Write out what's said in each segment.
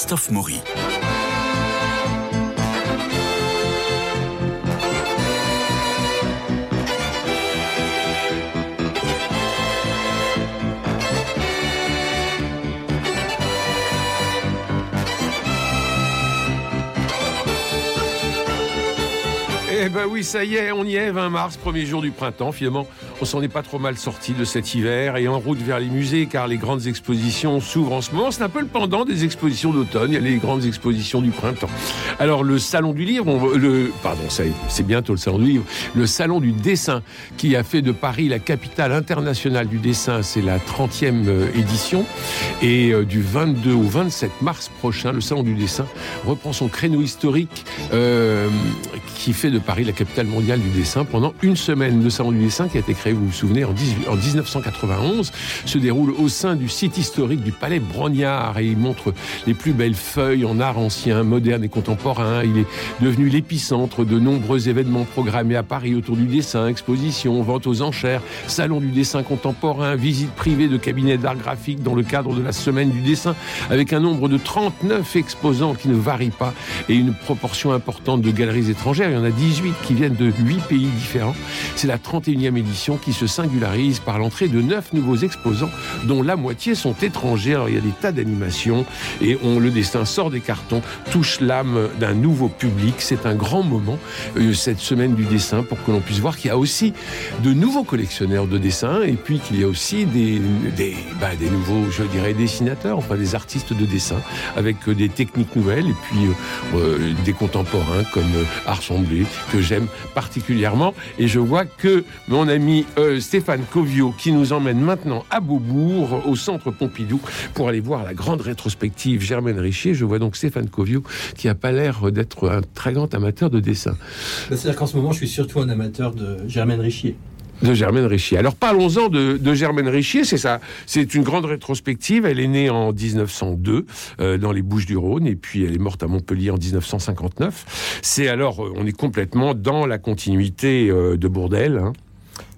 Christophe Maury. Eh ben oui, ça y est, on y est, 20 mars, premier jour du printemps. Finalement, on s'en est pas trop mal sorti de cet hiver et en route vers les musées, car les grandes expositions s'ouvrent en ce moment. C'est un peu le pendant des expositions d'automne. Il y a les grandes expositions du printemps. Alors le salon du livre, pardon, c'est bientôt le salon du livre, le salon du dessin qui a fait de Paris la capitale internationale du dessin. C'est la 30e euh, édition et euh, du 22 au 27 mars prochain, le salon du dessin reprend son créneau historique euh, qui fait de Paris la capitale mondiale du dessin pendant une semaine. Le salon du dessin qui a été créé, vous vous souvenez, en, 18, en 1991, se déroule au sein du site historique du Palais Brognard et il montre les plus belles feuilles en art ancien, moderne et contemporain. Il est devenu l'épicentre de nombreux événements programmés à Paris autour du dessin, expositions, ventes aux enchères, salon du dessin contemporain, visite privée de cabinets d'art graphique dans le cadre de la semaine du dessin, avec un nombre de 39 exposants qui ne varie pas et une proportion importante de galeries étrangères. Il y en a 18 qui viennent de 8 pays différents. C'est la 31e édition qui se singularise par l'entrée de 9 nouveaux exposants, dont la moitié sont étrangers. Alors il y a des tas d'animations et on, le destin sort des cartons, touche l'âme d'un nouveau public. C'est un grand moment, euh, cette semaine du dessin, pour que l'on puisse voir qu'il y a aussi de nouveaux collectionneurs de dessins et puis qu'il y a aussi des, bah, nouveaux, je dirais, dessinateurs, enfin des artistes de dessin avec euh, des techniques nouvelles et puis euh, des contemporains comme euh, Que j'aime particulièrement. Et je vois que mon ami euh, Stéphane Covio, qui nous emmène maintenant à Beaubourg, au centre Pompidou, pour aller voir la grande rétrospective Germaine Richier. Je vois donc Stéphane Covio, qui n'a pas l'air d'être un très grand amateur de dessin. C'est-à-dire qu'en ce moment, je suis surtout un amateur de Germaine Richier de Germaine Richier. Alors parlons-en de, de, Germaine Richier, c'est ça, c'est une grande rétrospective. Elle est née en 1902 euh, dans les Bouches-du-Rhône et puis elle est morte à Montpellier en 1959. C'est alors, on est complètement dans la continuité euh, de Bourdelle. Hein.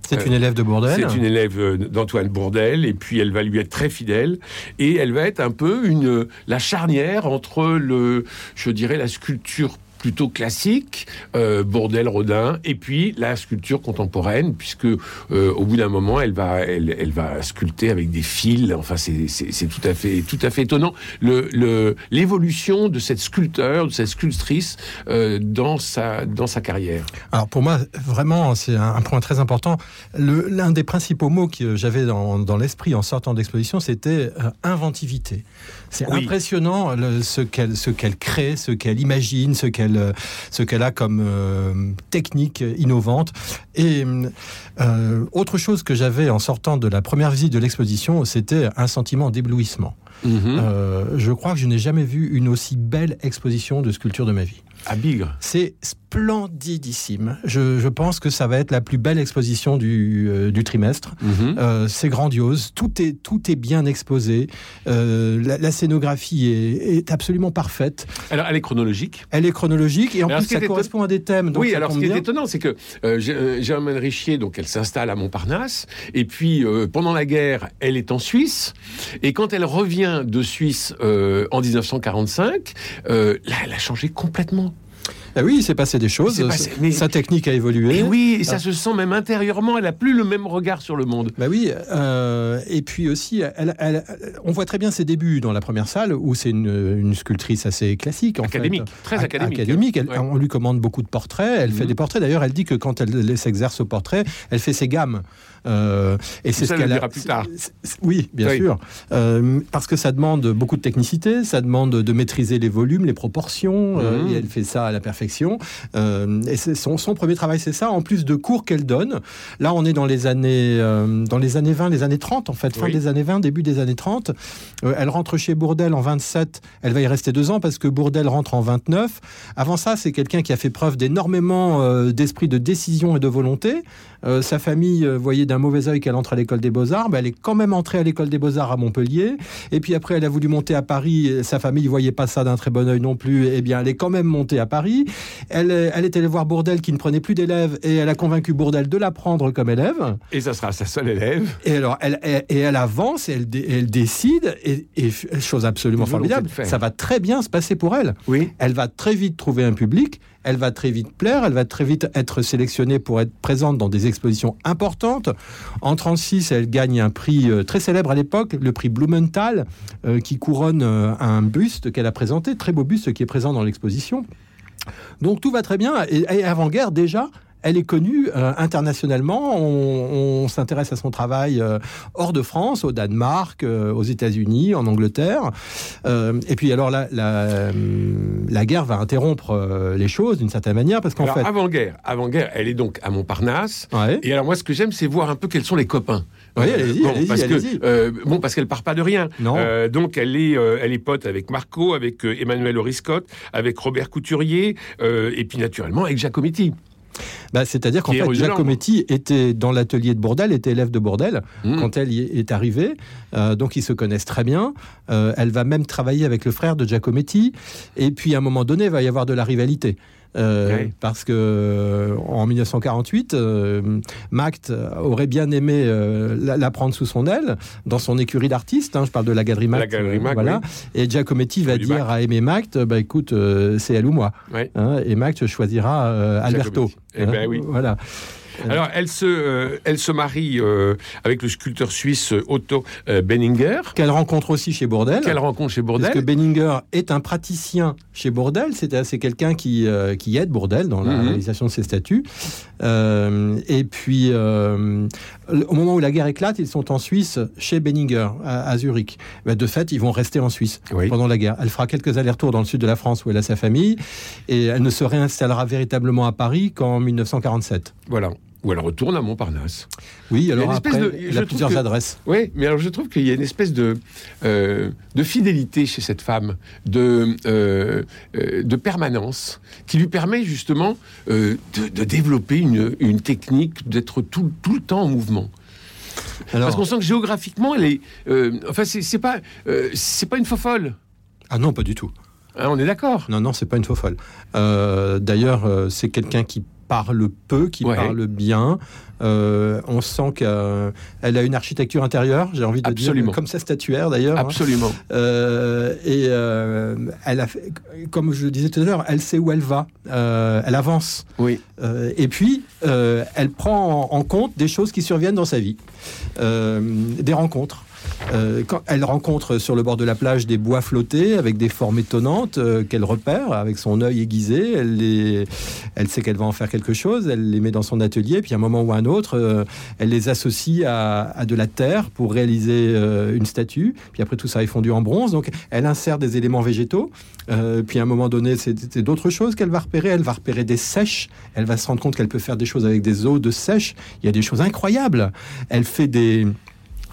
C'est une élève de Bourdelle. C'est une élève euh, d'Antoine Bourdelle, et puis elle va lui être très fidèle, et elle va être un peu une la charnière entre le, je dirais, la sculpture plutôt classique, euh, Bourdelle, Rodin, et puis la sculpture contemporaine, puisque euh, au bout d'un moment, elle va, elle, va sculpter avec des fils. Enfin, c'est tout à fait, tout à fait étonnant l'évolution le, de cette sculpteur, de cette sculptrice euh, dans sa dans sa carrière. Alors pour moi, vraiment, c'est un, un, point très important. L'un des principaux mots que j'avais dans, dans l'esprit en sortant d'exposition, c'était euh, inventivité. C'est oui. impressionnant le, ce qu'elle ce qu'elle crée, ce qu'elle imagine, ce qu'elle ce qu'elle a comme euh, technique innovante. Et euh, autre chose que j'avais en sortant de la première visite de l'exposition, c'était un sentiment d'éblouissement. Mmh. Euh, je crois que je n'ai jamais vu une aussi belle exposition de sculpture de ma vie. À Bigre. C'est splendidissime. Je, je, pense que ça va être la plus belle exposition du, euh, du trimestre. Mm -hmm. euh, c'est grandiose. Tout est, tout est bien exposé. Euh, la, la, scénographie est, est, absolument parfaite. Alors, elle est chronologique. Elle est chronologique et en alors, plus, ça correspond à des thèmes. Donc oui, alors ce qui bien. est étonnant, c'est que Germaine Richier, donc elle s'installe à Montparnasse et puis pendant la guerre, elle est en Suisse et quand elle revient de Suisse en 1945, euh, là, elle a changé complètement. Ah oui, il s'est passé des choses. Passé, mais, Sa technique a évolué. Et oui, et ça ah. se sent même intérieurement. Elle a plus le même regard sur le monde. Bah oui. Euh, et puis aussi, elle, elle, on voit très bien ses débuts dans la première salle où c'est une, une, sculptrice assez classique, en académique, fait. très académique. académique. Ouais. On lui commande beaucoup de portraits. Elle fait des portraits. D'ailleurs, elle dit que quand elle s'exerce au portrait, elle fait ses gammes. Euh, et c'est ce qu'elle a plus tard. Oui, bien oui. sûr, euh, parce que ça demande beaucoup de technicité, ça demande de maîtriser les volumes, les proportions, euh, et elle fait ça à la perfection. Euh, et son, son, premier travail, c'est ça. En plus de cours qu'elle donne, là, on est dans les années, euh, dans les années 20, les années 30, en fait, fin oui. des années 20, début des années 30. Euh, elle rentre chez Bourdelle en 27. Elle va y rester deux ans parce que Bourdelle rentre en 29. Avant ça, c'est quelqu'un qui a fait preuve d'énormément d'esprit de décision et de volonté. sa famille voyait d'un mauvais œil qu'elle entre à l'école des beaux-arts, ben elle est quand même entrée à l'école des beaux-arts à Montpellier. Et puis après, elle a voulu monter à Paris. Sa famille voyait pas ça d'un très bon œil non plus. Eh bien, elle est quand même montée à Paris. Elle, elle est allée voir Bourdelle qui ne prenait plus d'élèves et elle a convaincu Bourdelle de la prendre comme élève. Et ça sera sa seule élève. Et alors, elle, et elle avance, et elle, elle décide, et, et, chose absolument formidable, ça va très bien se passer pour elle. Oui. Elle va très vite trouver un public elle va très vite plaire, elle va très vite être sélectionnée pour être présente dans des expositions importantes. En 36, elle gagne un prix euh, très célèbre à l'époque, le prix Blumenthal, euh, qui couronne euh, un buste qu'elle a présenté, très beau buste qui est présent dans l'exposition. Donc tout va très bien. Et, avant-guerre, déjà, elle est connue euh, internationalement. On, s'intéresse à son travail euh, hors de France, au Danemark, euh, aux États-Unis, en Angleterre. et puis alors la, la, guerre va interrompre les choses d'une certaine manière parce qu'en fait avant guerre, avant guerre, elle est donc à Montparnasse. Et alors moi, ce que j'aime, c'est voir un peu quels sont les copains. Oui, allez-y, bon, allez parce que bon, parce qu'elle part pas de rien. Non. donc elle est, elle est pote avec Marco, avec Emmanuel Oriscott, avec Robert Couturier, et puis naturellement avec Giacometti. Bah, c'est-à-dire qu'en fait, Giacometti était dans l'atelier de Bourdelle, était élève de Bourdelle mmh. quand elle y est arrivée. Euh, donc ils se connaissent très bien. Euh, elle va même travailler avec le frère de Giacometti. Et puis à un moment donné, il va y avoir de la rivalité. Euh, parce que euh, en 1948, euh, Macht aurait bien aimé la, prendre sous son aile dans son écurie d'artistes. Hein, je parle de la galerie Macht. voilà. Et Giacometti va dire à Aimé Macht, bah écoute, c'est elle ou moi. Hein, et Macht choisira Alberto. Eh ben oui. Voilà. Alors, elle se, euh, elle se marie euh, avec le sculpteur suisse Otto euh, Benninger. Qu'elle rencontre aussi chez Bourdelle. Qu'elle rencontre chez Bourdelle. Parce que Benninger est un praticien chez Bourdelle. C'est quelqu'un qui, qui aide Bourdelle dans la mhm. réalisation de ses statues. et puis, au moment où la guerre éclate, ils sont en Suisse chez Benninger, à, Zurich. de fait, ils vont rester en Suisse pendant la guerre. Elle fera quelques allers-retours dans le sud de la France où elle a sa famille. Et elle ne se réinstallera véritablement à Paris qu'en 1947. Voilà ou elle retourne à Montparnasse. Oui, alors après, il a plusieurs adresses. Oui, mais alors je trouve qu'il y a une espèce de, euh, de fidélité chez cette femme, de, euh, euh, de permanence, qui lui permet justement de, développer une, une technique, d'être tout, tout, le temps en mouvement. Alors, Parce qu'on sent que géographiquement, elle est. enfin, c'est pas, c'est pas une faux folle. Ah non, pas du tout. Hein, on est d'accord. Non, non, c'est pas une faux folle. D'ailleurs, c'est quelqu'un qui parle peu, qui parle bien. Euh, on sent qu'elle a une architecture intérieure, j'ai envie de Absolument. dire, comme sa statuaire d'ailleurs. Hein. Absolument. Euh, et euh, elle a, comme je le disais tout à l'heure, elle sait où elle va, elle avance. Oui. et puis, elle prend en, compte des choses qui surviennent dans sa vie, des rencontres. Euh, quand elle rencontre sur le bord de la plage des bois flottés avec des formes étonnantes euh, qu'elle repère avec son œil aiguisé. Elle, sait qu'elle va en faire quelque chose. Elle les met dans son atelier. Puis à un moment ou à un autre, euh, elle les associe à, de la terre pour réaliser une statue. Puis après tout ça est fondu en bronze. Donc elle insère des éléments végétaux. puis à un moment donné, c'est d'autres choses qu'elle va repérer. Elle va repérer des sèches. Elle va se rendre compte qu'elle peut faire des choses avec des eaux de sèche. Il y a des choses incroyables. Elle fait des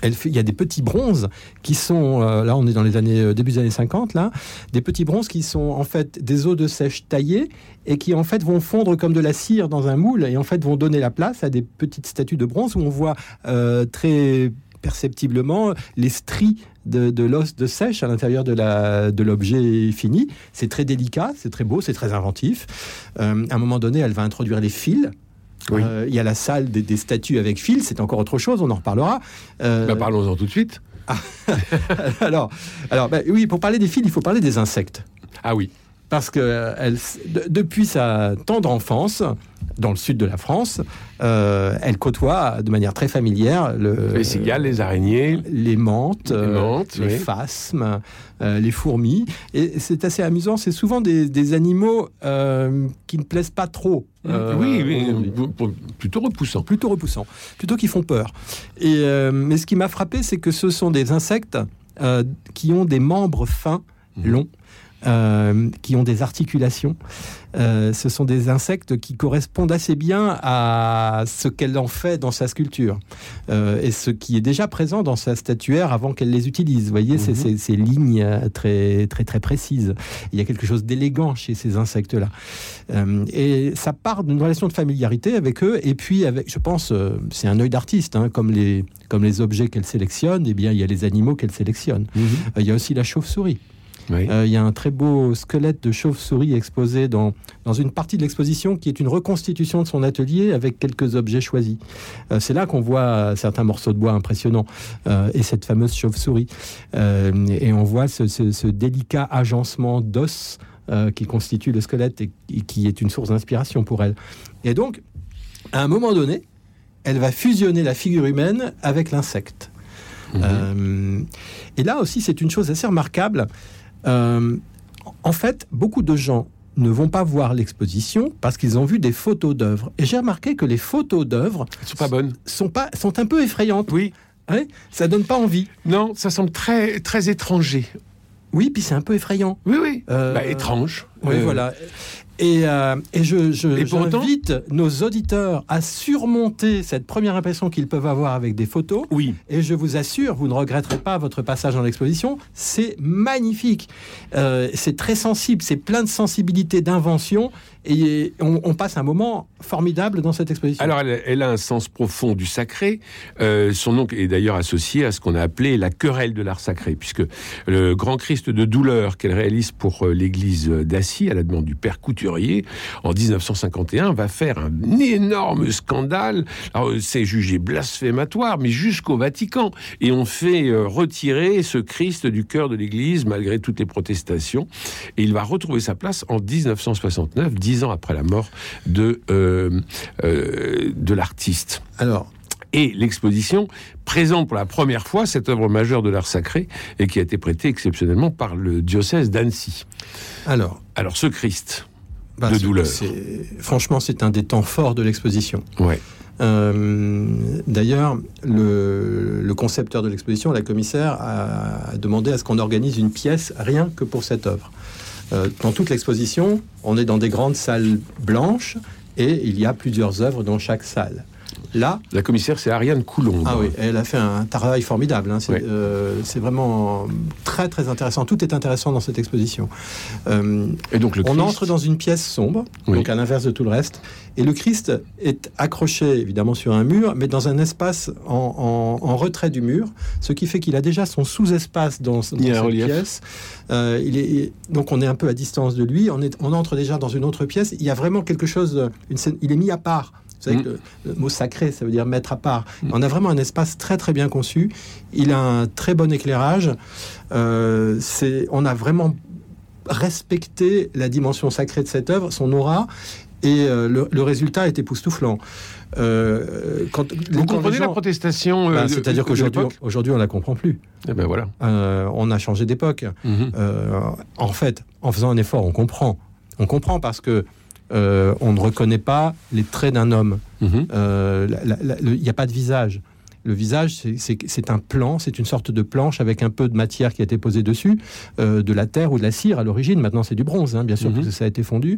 il y a des petits bronzes qui sont, euh, là on est dans les années, euh, début des années 50, là, des petits bronzes qui sont en fait des os de sèche taillés et qui en fait vont fondre comme de la cire dans un moule et en fait vont donner la place à des petites statues de bronze où on voit euh, très perceptiblement les stries de, l'os de sèche à l'intérieur de l'objet fini. C'est très délicat, c'est très beau, c'est très inventif. à un moment donné, elle va introduire les fils euh, il y a la salle des, statues avec fil, c'est encore autre chose, on en reparlera. Euh, bah, parlons-en tout de suite. alors, alors bah, oui, pour parler des fils, il faut parler des insectes. Ah oui parce que elle, depuis sa tendre enfance, dans le sud de la France, euh, elle côtoie de manière très familière le, les cigales, les araignées, les menthes, les, euh, phasmes, euh, les fourmis. Et c'est assez amusant. C'est souvent des, animaux qui ne plaisent pas trop. oui, oui plutôt repoussants. Plutôt repoussants, plutôt qui font peur. Et, mais ce qui m'a frappé, c'est que ce sont des insectes qui ont des membres fins, mmh. longs, euh, qui ont des articulations. Euh, ce sont des insectes qui correspondent assez bien à ce qu'elle en fait dans sa sculpture euh, et ce qui est déjà présent dans sa statuaire avant qu'elle les utilise. Vous voyez, mhm. ces, lignes très très très précises. Il y a quelque chose d'élégant chez ces insectes-là. et ça part d'une relation de familiarité avec eux. Et puis, avec, je pense, c'est un œil d'artiste, hein, comme les comme les objets qu'elle sélectionne. Eh bien, il y a les animaux qu'elle sélectionne. Mhm. il y a aussi la chauve-souris. Il y a un très beau squelette de chauve-souris exposé dans, dans une partie de l'exposition qui est une reconstitution de son atelier avec quelques objets choisis. C'est là qu'on voit certains morceaux de bois impressionnants et cette fameuse chauve-souris. et on voit ce, ce délicat agencement d'os euh, qui constitue le squelette et, qui est une source d'inspiration pour elle. Et donc, à un moment donné, elle va fusionner la figure humaine avec l'insecte. Euh, et là aussi, c'est une chose assez remarquable. Euh, en fait, beaucoup de gens ne vont pas voir l'exposition parce qu'ils ont vu des photos d'œuvres. Et j'ai remarqué que les photos d'œuvres sont pas bonnes, sont pas, sont un peu effrayantes. Oui. Hein ça donne pas envie. Non, ça semble très très étranger. Oui, puis c'est un peu effrayant. Oui, oui. Euh, bah, étrange. Oui, euh, voilà. Et, euh, et je, je j'invite nos auditeurs à surmonter cette première impression qu'ils peuvent avoir avec des photos. Oui. Et je vous assure, vous ne regretterez pas votre passage dans l'exposition. C'est magnifique. c'est très sensible. C'est plein de sensibilité, d'invention. Et on, passe un moment formidable dans cette exposition. Alors, elle, a un sens profond du sacré. Euh, son nom est d'ailleurs associé à ce qu'on a appelé la querelle de l'art sacré, puisque le grand Christ de douleur qu'elle réalise pour euh, l'église à la demande du père Couturier, en 1951, va faire un énorme scandale. Alors, c'est jugé blasphématoire, mais jusqu'au Vatican. Et on fait euh, retirer ce Christ du cœur de l'église, malgré toutes les protestations. Et il va retrouver sa place en 1969, dix ans après la mort de, euh, euh, de l'artiste. Alors, et l'exposition présente pour la première fois cette œuvre majeure de l'art sacré et qui a été prêtée exceptionnellement par le diocèse d'Annecy. Alors, alors ce Christ bah, de douleur. Franchement, c'est un des temps forts de l'exposition. Ouais. Euh, d'ailleurs, le, le, concepteur de l'exposition, la commissaire, a demandé à ce qu'on organise une pièce rien que pour cette œuvre. Euh, dans toute l'exposition, on est dans des grandes salles blanches et il y a plusieurs œuvres dans chaque salle. Là, la commissaire, c'est Ariane Coulon. Ah oui, elle a fait un travail formidable. Hein. Euh, c'est vraiment très très intéressant. Tout est intéressant dans cette exposition. Euh, et donc le on entre dans une pièce sombre, donc à l'inverse de tout le reste, et le Christ est accroché évidemment sur un mur, mais dans un espace en, retrait du mur, ce qui fait qu'il a déjà son sous-espace dans, cette pièce. Euh, il est, donc on est un peu à distance de lui. On, est, on entre déjà dans une autre pièce. Il y a vraiment quelque chose. Une scène, il est mis à part savez mm. que le, mot sacré, ça veut dire mettre à part. Mm. On a vraiment un espace très très bien conçu. Il a un très bon éclairage. Euh, c'est, on a vraiment respecté la dimension sacrée de cette œuvre, son aura, et euh, le, résultat est époustouflant. Euh, quand, Vous comprenez la protestation bah, C'est-à-dire qu'aujourd'hui, aujourd'hui, on la comprend plus. Et eh ben voilà. on a changé d'époque. Mm-hmm. en fait, en faisant un effort, on comprend. On comprend parce que euh, on ne reconnaît pas les traits d'un homme. Mhm. Euh, il n'y a pas de visage. Le visage, c'est un plan, c'est une sorte de planche avec un peu de matière qui a été posée dessus, euh, de la terre ou de la cire à l'origine. Maintenant, c'est du bronze, hein, bien sûr, mhm. que ça a été fondu,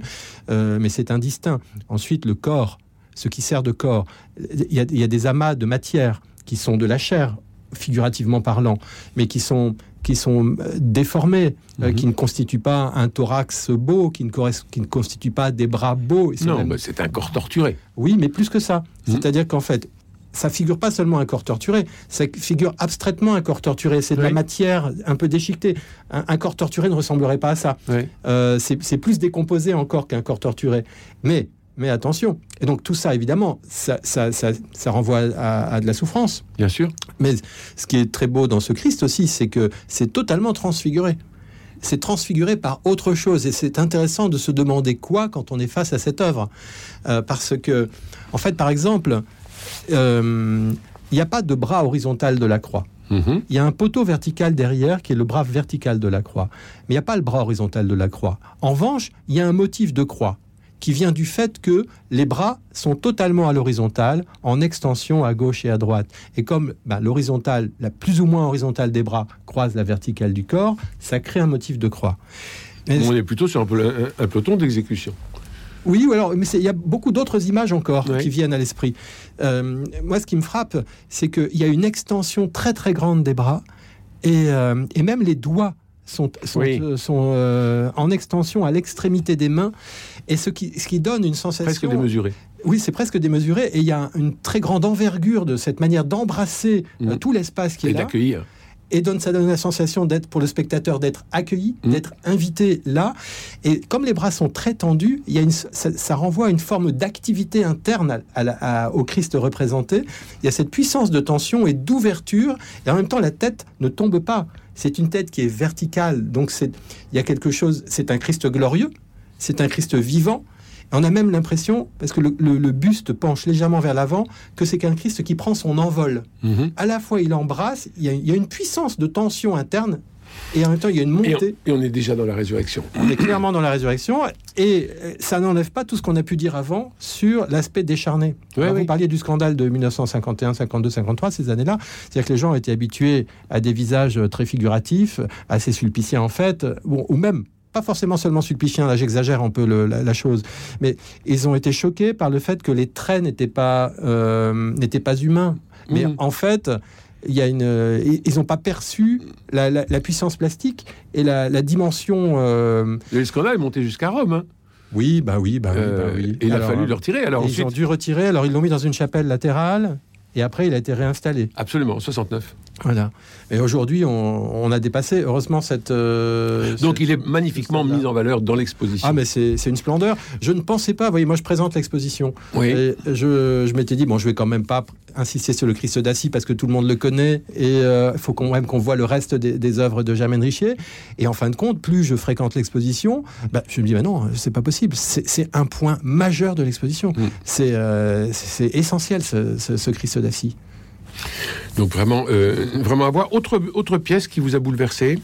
mais c'est indistinct. Ensuite, le corps, ce qui sert de corps. Il y, a, des amas de matière qui sont de la chair, figurativement parlant, mais qui sont qui sont euh, déformés, euh, mhm. qui ne constituent pas un thorax beau, qui ne, qui ne constituent pas des bras beaux. Non, c'est un corps torturé. Oui, mais plus que ça. Mhm. C'est-à-dire qu'en fait, ça figure pas seulement un corps torturé, ça figure abstraitement un corps torturé. C'est de la matière un peu déchiquetée. Un, corps torturé ne ressemblerait pas à ça. Euh, c'est plus décomposé encore qu'un corps torturé. Mais mais attention. Et donc tout ça, évidemment, ça, renvoie à, de la souffrance. Bien sûr. Mais ce qui est très beau dans ce Christ aussi, c'est que c'est totalement transfiguré. C'est transfiguré par autre chose. Et c'est intéressant de se demander quoi quand on est face à cette œuvre. Euh, parce que, en fait, par exemple, euh, il n'y a pas de bras horizontal de la croix. Mm-hmm. Il y a un poteau vertical derrière qui est le bras vertical de la croix. Mais il n'y a pas le bras horizontal de la croix. En revanche, il y a un motif de croix qui vient du fait que les bras sont totalement à l'horizontale, en extension à gauche et à droite. Et comme bah, l'horizontale, la plus ou moins horizontale des bras croise la verticale du corps, ça crée un motif de croix. On est plutôt sur un, peloton d'exécution. Oui, alors, mais il y a beaucoup d'autres images encore qui viennent à l'esprit. Euh, moi, ce qui me frappe, c'est qu'il y a une extension très très grande des bras et, euh, et même les doigts sont, sont, sont euh, en extension à l'extrémité des mains, et ce qui, ce qui donne une sensation... Presque démesurée. Oui, c'est presque démesuré, et il y a une très grande envergure de cette manière d'embrasser euh, mm. tout l'espace qui est là. Et d'accueillir. et donne ça donne la sensation d'être pour le spectateur d'être accueilli, mmh. d'être invité là. Et comme les bras sont très tendus, il y a une, ça, renvoie à une forme d'activité interne au Christ représenté. Il y a cette puissance de tension et d'ouverture, et en même temps la tête ne tombe pas. C'est une tête qui est verticale, donc c'est il y a quelque chose. C'est un Christ glorieux, c'est un Christ vivant. On a même l'impression, parce que le, buste penche légèrement vers l'avant, que c'est qu'un Christ qui prend son envol. Mhm. À la fois, il embrasse, il y, a, une puissance de tension interne et en même temps, il y a une montée. Et on, est déjà dans la résurrection. On est clairement dans la résurrection. Et euh, ça n'enlève pas tout ce qu'on a pu dire avant sur l'aspect décharné. Vous parliez du scandale de 1951, 52, 53, ces années-là. C'est-à-dire que les gens étaient habitués à des visages très figuratifs, assez sulpiciens en fait, ou même pas forcément seulement sulpicien, là j'exagère un peu la, chose, mais ils ont été choqués par le fait que les traits n'étaient pas, euh, n'étaient pas humains. Mais mmh. en fait, il y a une, ils n'ont pas perçu la, puissance plastique et la, dimension. Euh... Le scandale est monté jusqu'à Rome. Hein. Oui, bah oui, bah oui, bah oui. Euh, et il a fallu le retirer. Alors ils ont dû retirer. Alors ils l'ont mis dans une chapelle latérale et après il a été réinstallé. Absolument, 69. Voilà. Et aujourd'hui, on, a dépassé, heureusement, cette. Euh, Donc, il est magnifiquement mis en valeur dans l'exposition. Ah, mais c'est une splendeur. Je ne pensais pas, vous voyez, moi, je présente l'exposition. Oui. je, je m'étais dit, bon, je vais quand même pas insister sur le Christ d'Assis parce que tout le monde le connaît et il euh, faut quand même qu'on voit le reste des, œuvres de Germaine Richier. Et en fin de compte, plus je fréquente l'exposition, bah, je me dis, bah non, c'est pas possible. C'est un point majeur de l'exposition. Mm. Euh, c'est essentiel, ce, ce, ce Christ d'Assis. Donc vraiment, euh, vraiment avoir autre autre pièce qui vous a bouleversé.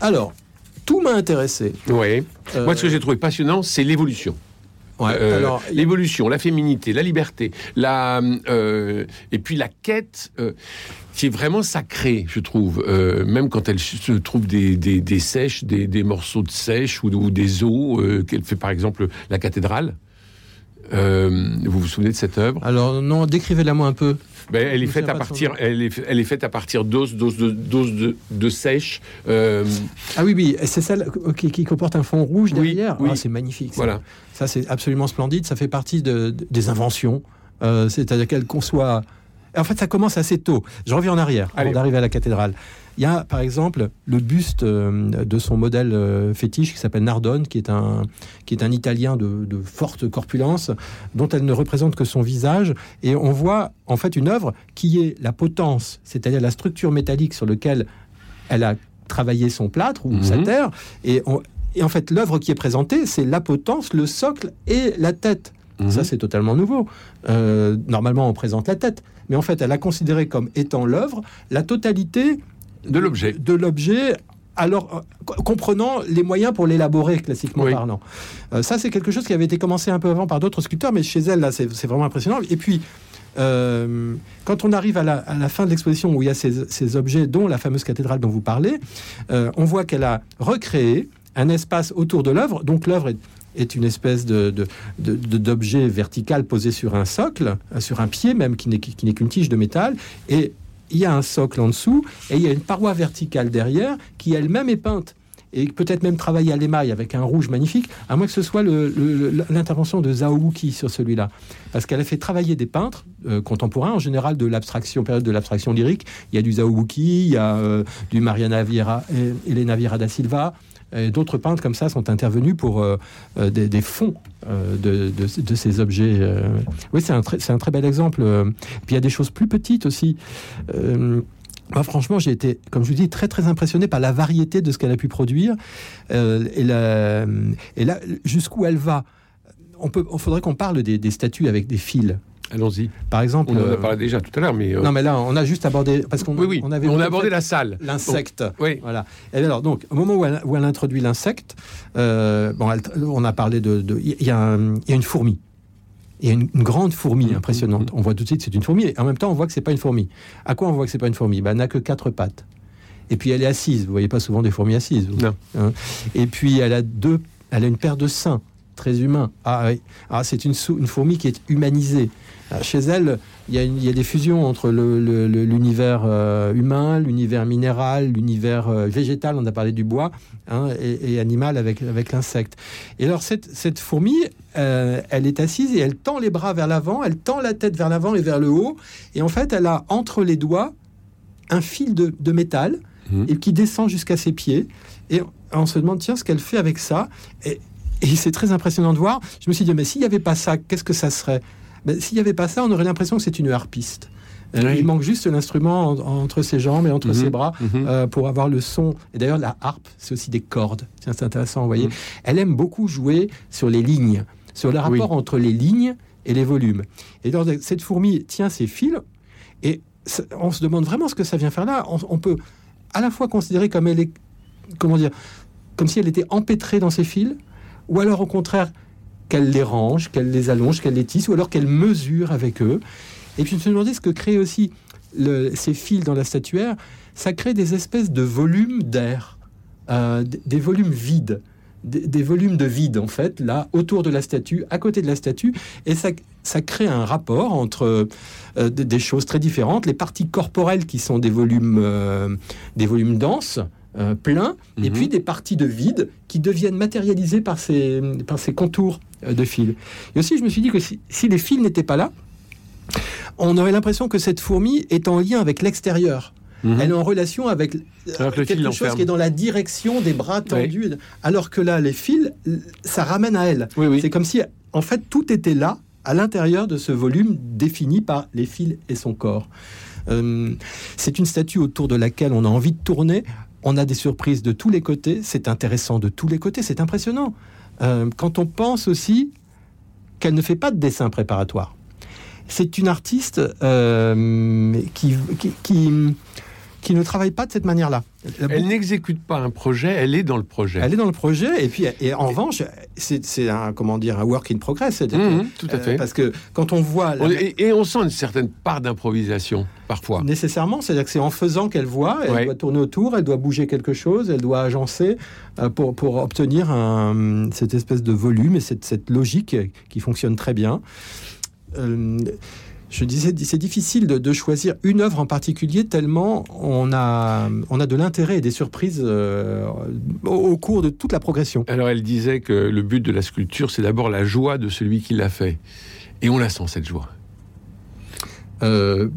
Alors, tout m'a intéressé. Oui. Moi, ce que j'ai trouvé passionnant, c'est l'évolution. Euh, alors, l'évolution, la féminité, la liberté, la euh, et puis la quête qui est vraiment sacrée, je trouve. même quand elle se trouve des, des, sèches, des, morceaux de sèche ou, ou des os qu'elle fait par exemple la cathédrale. vous vous souvenez de cette œuvre? Alors non, décrivez-la moi un peu. Ben, elle, est faite à partir, elle, est, elle est faite à partir d'os, d'os de, de, de, sèche. Euh, ah oui, oui, c'est celle qui, comporte un fond rouge derrière. Oui, ah, c'est magnifique. Ça. Voilà. Ça, c'est absolument splendide. Ça fait partie de, des inventions. Euh, c'est-à-dire qu'elle conçoit. En fait, ça commence assez tôt. Je reviens en arrière avant d'arriver à la cathédrale. Il y a par exemple le buste euh, de son modèle euh, fétiche qui s'appelle Nardone, qui est un, qui est un Italien de, forte corpulence, dont elle ne représente que son visage. Et on voit en fait une œuvre qui est la potence, c'est-à-dire la structure métallique sur laquelle elle a travaillé son plâtre ou sa mhm. terre. Et, et en fait, l'œuvre qui est présentée, c'est la potence, le socle et la tête. Ça, mhm. c'est totalement nouveau. Euh, normalement, on présente la tête. Mais en fait, elle a considéré comme étant l'œuvre la totalité de l'objet. De l'objet alors euh, comprenant les moyens pour l'élaborer classiquement parlant. Euh, ça, c'est quelque chose qui avait été commencé un peu avant par d'autres sculpteurs, mais chez elle, là, c'est vraiment impressionnant. Et puis, euh, quand on arrive à la, fin de l'exposition où il y a ces, objets, dont la fameuse cathédrale dont vous parlez, on voit qu'elle a recréé un espace autour de l'œuvre. Donc l'œuvre est, une espèce de, d'objet vertical posé sur un socle, sur un pied même qui n'est qu'une tige de métal, et il y a un socle en dessous et il y a une paroi verticale derrière qui elle-même est peinte et peut-être même travailler à l'émail avec un rouge magnifique, à moins que ce soit l'intervention de Zhao Wuki sur celui-là. Parce qu'elle a fait travailler des peintres euh, contemporains, en général de l'abstraction, période de l'abstraction lyrique. Il y a du Zhao Wuki, il y a euh, du Mariana Vieira, Elena Vieira da Silva, D'autres peintres comme ça sont intervenus pour euh, euh, des, fonds euh, de, ces objets. Oui, c'est un, un, très bel exemple. Puis il y a des choses plus petites aussi. Moi, franchement, j'ai été, comme je vous dis, très très impressionné par la variété de ce qu'elle a pu produire et, là, jusqu'où elle va? On peut, faudrait qu'on parle des statues avec des fils. Allons-y. Par exemple. On en a euh, parlé déjà tout à l'heure, mais. Euh, non, mais là, on a juste abordé. Parce qu'on oui, oui. on avait on a abordé la salle. L'insecte. Oui. Voilà. Et alors, donc, au moment où elle, où elle introduit l'insecte, euh, bon, on a parlé de. Il y, a une fourmi. Il y a une, grande fourmi mmh, impressionnante. Mmh. On voit tout de suite que c'est une fourmi. Et en même temps, on voit que c'est pas une fourmi. À quoi on voit que c'est pas une fourmi? Ben, Elle n'a que quatre pattes. Et puis elle est assise. Vous voyez pas souvent des fourmis assises. Non. Hein? et puis elle a deux. Elle a une paire de seins très humains. Ah oui. Ah, c'est une, une fourmi qui est humanisée. Euh, chez elle, il y, a des fusions entre l'univers euh, humain, l'univers minéral, l'univers euh, végétal, on a parlé du bois, hein, et, animal avec, avec l'insecte. Et alors cette, fourmi, elle est assise et elle tend les bras vers l'avant, elle tend la tête vers l'avant et vers le haut, et en fait elle a entre les doigts un fil de, métal mmh. et qui descend jusqu'à ses pieds. Et on se demande, tiens, ce qu'elle fait avec ça. Et, c'est très impressionnant de voir. Je me suis dit, mais s'il n'y avait pas ça, qu'est-ce que ça serait? Ben, S'il n'y avait pas ça, on aurait l'impression que c'est une harpiste. Euh, il manque juste l'instrument entre ses jambes et entre mmh. ses bras mmh. pour avoir le son. Et d'ailleurs, la harpe, c'est aussi des cordes. c'est intéressant, vous voyez. Elle aime beaucoup jouer sur les lignes, sur le rapport entre les lignes et les volumes. Et donc, cette fourmi tient ses fils et on se demande vraiment ce que ça vient faire là. On, peut à la fois considérer comme elle est, comment dire, comme si elle était empêtrée dans ses fils, ou alors au contraire qu'elle les range, qu'elle les allonge, qu'elle les tisse, ou alors qu'elle mesure avec eux. Et puis je me demandais ce que crée aussi ces fils dans la statuaire. Ça crée des espèces de volumes d'air, euh, des volumes vides des, volumes de vide, en fait, là, autour de la statue, à côté de la statue, et ça, ça crée un rapport entre euh, des, choses très différentes. Les parties corporelles qui sont des volumes, euh, des volumes denses, euh, pleins, et mhm. puis des parties de vide qui deviennent matérialisées par ces, par ces contours de fils. Et aussi, je me suis dit que si, si les fils n'étaient pas là, on aurait l'impression que cette fourmi est en lien avec l'extérieur. Mhm. Elle est en relation avec euh, quelque chose qui est dans la direction des bras tendus. Alors que là, les fils, ça ramène à elle. C'est comme si, en fait, tout était là, à l'intérieur de ce volume défini par les fils et son corps. Euh, c'est une statue autour de laquelle on a envie de tourner. On a des surprises de tous les côtés. C'est intéressant de tous les côtés. C'est impressionnant. Euh, quand on pense aussi qu'elle ne fait pas de dessin préparatoire. C'est une artiste qui qui ne travaille pas de cette manière-là. Elle n'exécute pas un projet, elle est dans le projet. Elle est dans le projet, et puis et en revanche, c'est un comment dire un work in progress. Mmh, tout à fait. parce que quand on voit et, on sent une certaine part d'improvisation parfois. Nécessairement, c'est-à-dire que c'est en faisant qu'elle voit, elle doit tourner autour, elle doit bouger quelque chose, elle doit agencer euh, pour pour obtenir un, cette espèce de volume et cette, cette logique qui fonctionne très bien. Euh, je disais, c'est difficile de, choisir une œuvre en particulier tellement on a, on a de l'intérêt et des surprises euh, au, cours de toute la progression. Alors elle disait que le but de la sculpture, c'est d'abord la joie de celui qui l'a fait. Et on la sent, cette joie. Euh,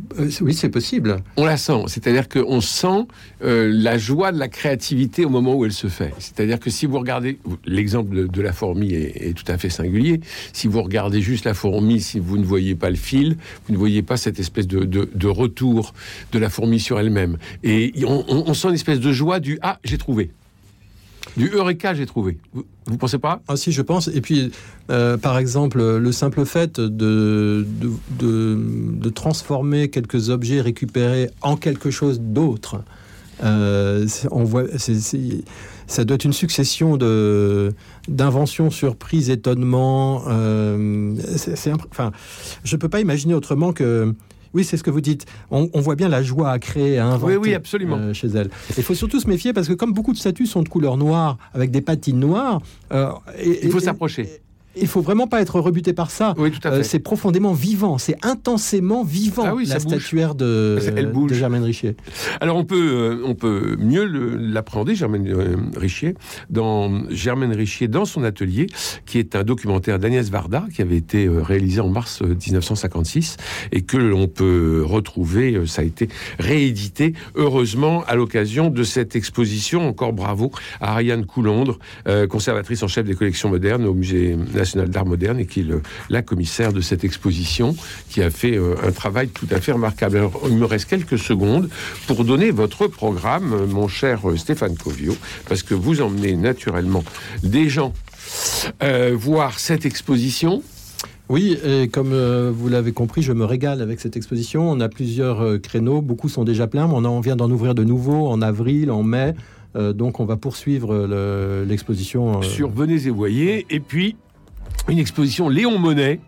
oui, c'est possible. On la sent, c'est-à-dire qu'on sent euh, la joie de la créativité au moment où elle se fait. C'est-à-dire que si vous regardez, l'exemple de, la fourmi est, tout à fait singulier, si vous regardez juste la fourmi, si vous ne voyez pas le fil, vous ne voyez pas cette espèce de, retour de la fourmi sur elle-même. Et on, on sent une espèce de joie du ⁇ Ah, j'ai trouvé ⁇ du Eureka, j'ai trouvé. Vous, ne pensez pas? Ah si, je pense. Et puis, euh, par exemple, le simple fait de de, transformer quelques objets récupérés en quelque chose d'autre, euh, ça doit être une succession de d'inventions, surprises, étonnements. Euh, c'est, enfin, je peux pas imaginer autrement que oui, c'est ce que vous dites. On, voit bien la joie à créer, à inventer oui, oui, absolument. Euh, chez elle. Il faut surtout se méfier parce que comme beaucoup de statues sont de couleur noire, avec des patines noires... Euh, il faut s'approcher il faut vraiment pas être rebuté par ça. Oui, tout à fait. Euh, c'est profondément vivant, c'est intensément vivant ah la statuaire de, de, Germaine Richier. Alors on peut, euh, on peut mieux l'appréhender, Germaine euh, Richier, dans Germaine Richier dans son atelier, qui est un documentaire d'Agnès Varda qui avait été réalisé en mars 1956 et que l'on peut retrouver. Ça a été réédité heureusement à l'occasion de cette exposition. Encore bravo à Ariane Coulondre, conservatrice en chef des collections modernes au musée national d'art moderne et qui est la commissaire de cette exposition, qui a fait euh, un travail tout à fait remarquable. Alors, il me reste quelques secondes pour donner votre programme, euh, mon cher euh, Stéphane Covio, parce que vous emmenez naturellement des gens voir cette exposition. Oui, et comme vous l'avez compris, je me régale avec cette exposition. On a plusieurs créneaux, beaucoup sont déjà pleins, mais on, en, vient d'en ouvrir de nouveaux en avril, en mai. donc on va poursuivre l'exposition. Sur Venez et voyez. Et puis, une exposition Léon Monet.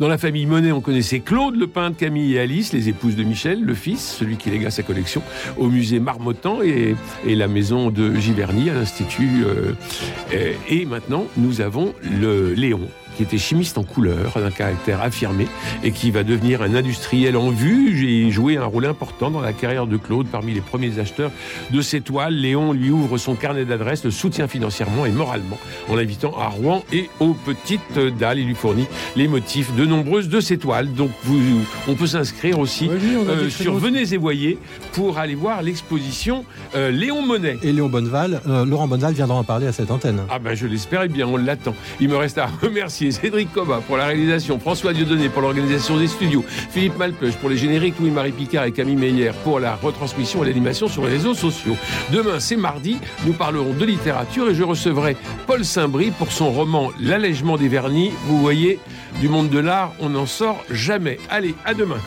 Dans la famille Monet, on connaissait Claude, le peintre, Camille et Alice, les épouses de Michel, le fils, celui qui légua sa collection au musée Marmottan et, la maison de Giverny à l'Institut. Euh, et maintenant, nous avons le Léon. Qui était chimiste en couleur, d'un caractère affirmé, et qui va devenir un industriel en vue. J'ai joué un rôle important dans la carrière de Claude parmi les premiers acheteurs de ses toiles. Léon lui ouvre son carnet d'adresses, le soutient financièrement et moralement en l'invitant à Rouen et aux petites dalles. Il lui fournit les motifs de nombreuses de ses toiles. Donc vous, on peut s'inscrire aussi euh, sur Venez et Voyez pour aller voir l'exposition euh, Léon Monet. Et Léon Bonneval, euh, Laurent Bonneval viendra en parler à cette antenne. Ah ben je l'espère, et bien on l'attend. Il me reste à remercier Cédric Coba pour la réalisation, François Dieudonné pour l'organisation des studios, Philippe Malpeuch pour les génériques, Louis-Marie Picard et Camille Meyer pour la retransmission et l'animation sur les réseaux sociaux. Demain, c'est mardi, nous parlerons de littérature et je recevrai Paul Saint-Brie pour son roman L'allègement des vernis. Vous voyez, du monde de l'art, on n'en sort jamais. Allez, à demain.